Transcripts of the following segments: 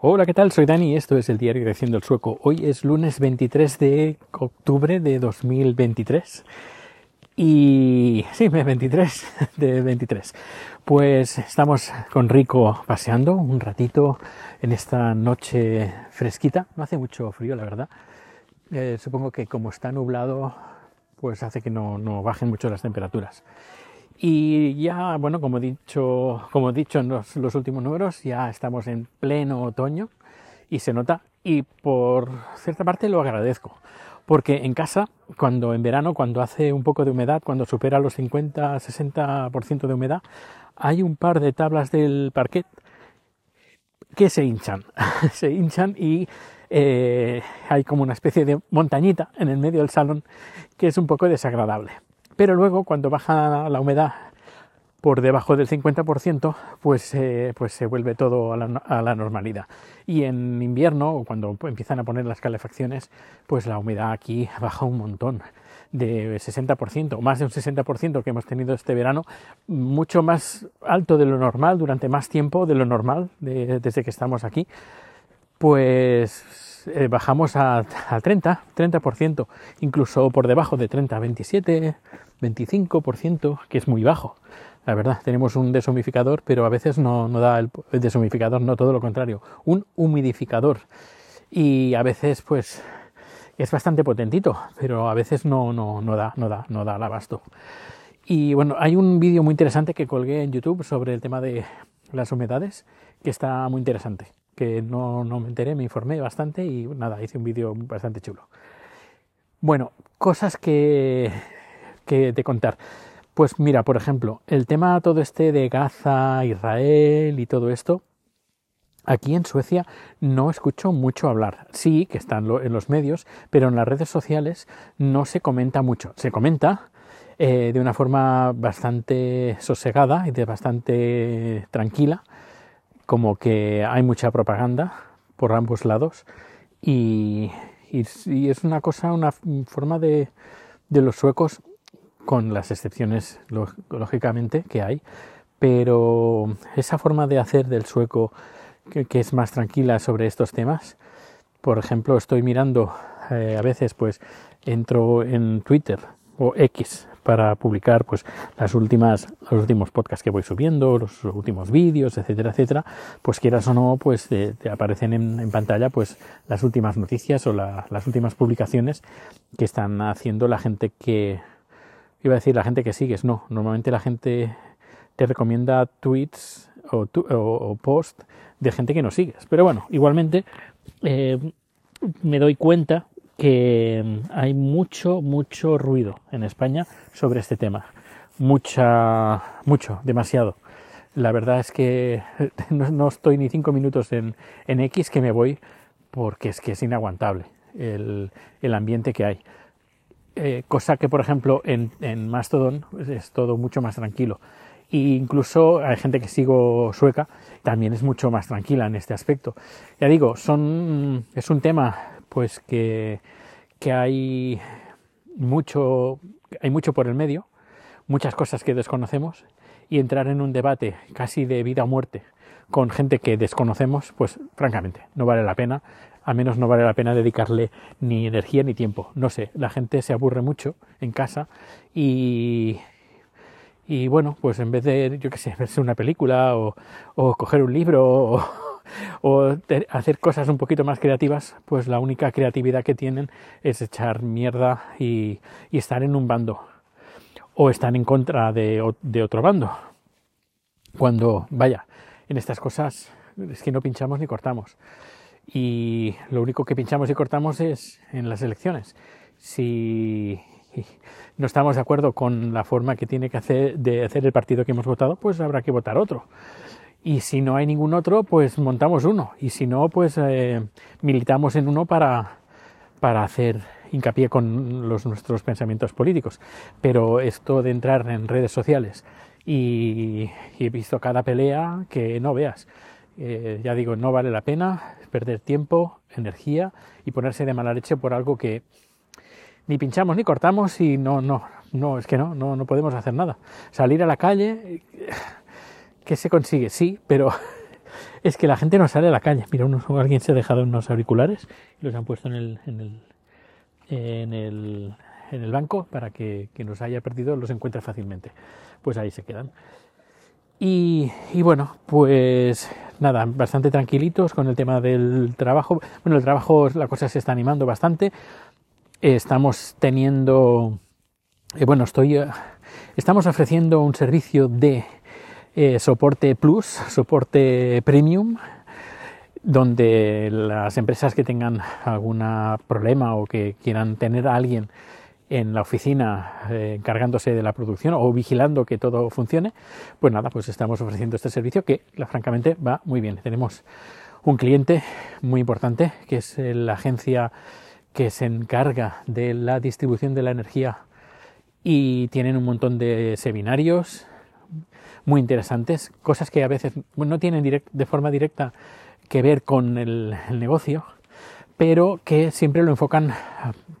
Hola, ¿qué tal? Soy Dani y esto es el diario Creciendo el Sueco. Hoy es lunes 23 de octubre de 2023. Y sí, 23 de 23. Pues estamos con Rico paseando un ratito en esta noche fresquita. No hace mucho frío, la verdad. Eh, supongo que como está nublado, pues hace que no, no bajen mucho las temperaturas. Y ya, bueno, como he dicho, como he dicho en los, los, últimos números, ya estamos en pleno otoño y se nota y por cierta parte lo agradezco. Porque en casa, cuando en verano, cuando hace un poco de humedad, cuando supera los 50-60% de humedad, hay un par de tablas del parquet que se hinchan, se hinchan y eh, hay como una especie de montañita en el medio del salón que es un poco desagradable. Pero luego, cuando baja la humedad por debajo del 50%, pues, eh, pues se vuelve todo a la, normalidad. Y en invierno, cuando empiezan a poner las calefacciones, pues la humedad aquí baja un montón, de 60%, más de un 60% que hemos tenido este verano, mucho más alto de lo normal, durante más tiempo de lo normal, de, desde que estamos aquí, pues eh, bajamos a, a 30, 30%, incluso por debajo de 30, 27, 25%, que es muy bajo. La verdad, tenemos un deshumificador, pero a veces no, no da el, el, no todo lo contrario, un humidificador. Y a veces, pues, es bastante potentito, pero a veces no, no, no da, no da, no da el abasto. Y bueno, hay un vídeo muy interesante que colgué en YouTube sobre el tema de las humedades, que está muy interesante, que no, no me enteré, me informé bastante y nada, hice un vídeo bastante chulo. Bueno, cosas que, que de contar. Pues mira, por ejemplo, el tema todo este de Gaza, Israel y todo esto, aquí en Suecia no escucho mucho hablar. Sí, que están en los medios, pero en las redes sociales no se comenta mucho. Se comenta eh, de una forma bastante sosegada y de bastante tranquila, como que hay mucha propaganda por ambos lados y, es una cosa, una forma de, de los suecos con las excepciones lógicamente que hay, pero esa forma de hacer del sueco que, que es más tranquila sobre estos temas, por ejemplo, estoy mirando eh, a veces, pues entro en Twitter o X para publicar pues las últimas los últimos podcasts que voy subiendo los últimos vídeos etcétera etcétera pues quieras o no pues te, te aparecen en, en, pantalla pues las últimas noticias o la, las últimas publicaciones que están haciendo la gente que iba a decir la gente que sigues, no, normalmente la gente te recomienda tweets o, tu, o, o posts de gente que no sigues. Pero bueno, igualmente eh, me doy cuenta que hay mucho, mucho ruido en España sobre este tema. Mucha, mucho, demasiado. La verdad es que no, no estoy ni cinco minutos en, en, X que me voy porque es que es inaguantable el, el ambiente que hay. Eh, cosa que, por ejemplo, en, en Mastodon es todo mucho más tranquilo. E incluso hay gente que sigo sueca, también es mucho más tranquila en este aspecto. Ya digo, son, es un tema pues que, que hay mucho, hay mucho por el medio, muchas cosas que desconocemos, y entrar en un debate casi de vida o muerte con gente que desconocemos, pues francamente, no vale la pena al menos no vale la pena dedicarle ni energía ni tiempo. No sé, la gente se aburre mucho en casa y, y bueno, pues en vez de, yo qué sé, verse una película o, o coger un libro o, o hacer cosas un poquito más creativas, pues la única creatividad que tienen es echar mierda y, estar en un bando o estar en contra de, de otro bando. Cuando, vaya, en estas cosas es que no pinchamos ni cortamos y lo único que pinchamos y cortamos es en las elecciones. Si no estamos de acuerdo con la forma que tiene que hacer de hacer el partido que hemos votado, pues habrá que votar otro. Y si no hay ningún otro, pues montamos uno. Y si no, pues eh, militamos en uno para, para hacer hincapié con los, nuestros pensamientos políticos. Pero esto de entrar en redes sociales y, y he visto cada pelea que no veas. Eh, ya digo, no vale la pena perder tiempo, energía y ponerse de mala leche por algo que ni pinchamos ni cortamos y no, no, no, es que no, no, no podemos hacer nada. Salir a la calle, ¿qué se consigue? Sí, pero es que la gente no sale a la calle. Mira, alguien se ha dejado unos auriculares y los han puesto en el, en el, en el, en el banco para que quien los haya perdido los encuentre fácilmente. Pues ahí se quedan. Y, y, bueno, pues nada, bastante tranquilitos con el tema del trabajo. Bueno, el trabajo, la cosa se está animando bastante. Estamos teniendo, eh, bueno, estoy, eh, estamos ofreciendo un servicio de eh, soporte plus, soporte premium, donde las empresas que tengan algún problema o que quieran tener a alguien en la oficina eh, encargándose de la producción o vigilando que todo funcione, pues nada, pues estamos ofreciendo este servicio que francamente va muy bien. Tenemos un cliente muy importante que es la agencia que se encarga de la distribución de la energía y tienen un montón de seminarios muy interesantes, cosas que a veces no tienen de forma directa que ver con el negocio, pero que siempre lo enfocan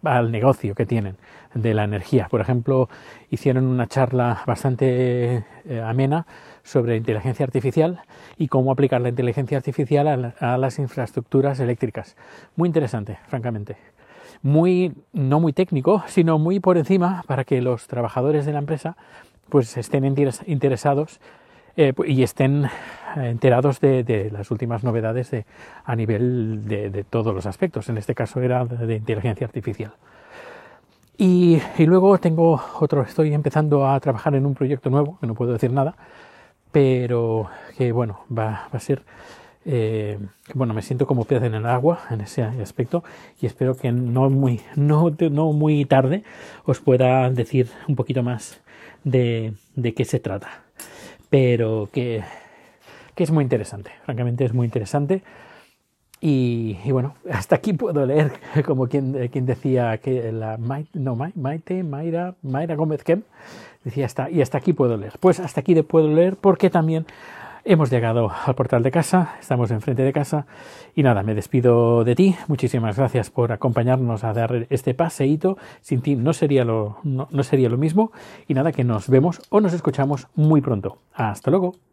al negocio que tienen de la energía. Por ejemplo, hicieron una charla bastante eh, amena sobre inteligencia artificial y cómo aplicar la inteligencia artificial a, las infraestructuras eléctricas. Muy interesante, francamente. Muy, no muy técnico, sino muy por encima para que los trabajadores de la empresa pues estén interesados eh, y estén enterados de, las últimas novedades a nivel de, todos los aspectos. En este caso era de inteligencia artificial. Y, luego tengo otro, estoy empezando a trabajar en un proyecto nuevo, que no puedo decir nada, pero que bueno, va, a ser, eh, bueno, me siento como pez en el agua en ese aspecto y espero que no muy, no, no muy tarde os pueda decir un poquito más de, de qué se trata. Pero que, que es muy interesante, francamente es muy interesante. Y, bueno, hasta aquí puedo leer, como quien, eh, quien decía que la Maite, no, Maite, Mayra, Mayra Gómez Kem, decía hasta, y hasta aquí puedo leer. Pues hasta aquí puedo leer porque también hemos llegado al portal de casa, estamos enfrente de casa y nada, me despido de ti. Muchísimas gracias por acompañarnos a dar este paseíto. Sin ti no sería lo, no sería lo mismo y nada, que nos vemos o nos escuchamos muy pronto. Hasta luego.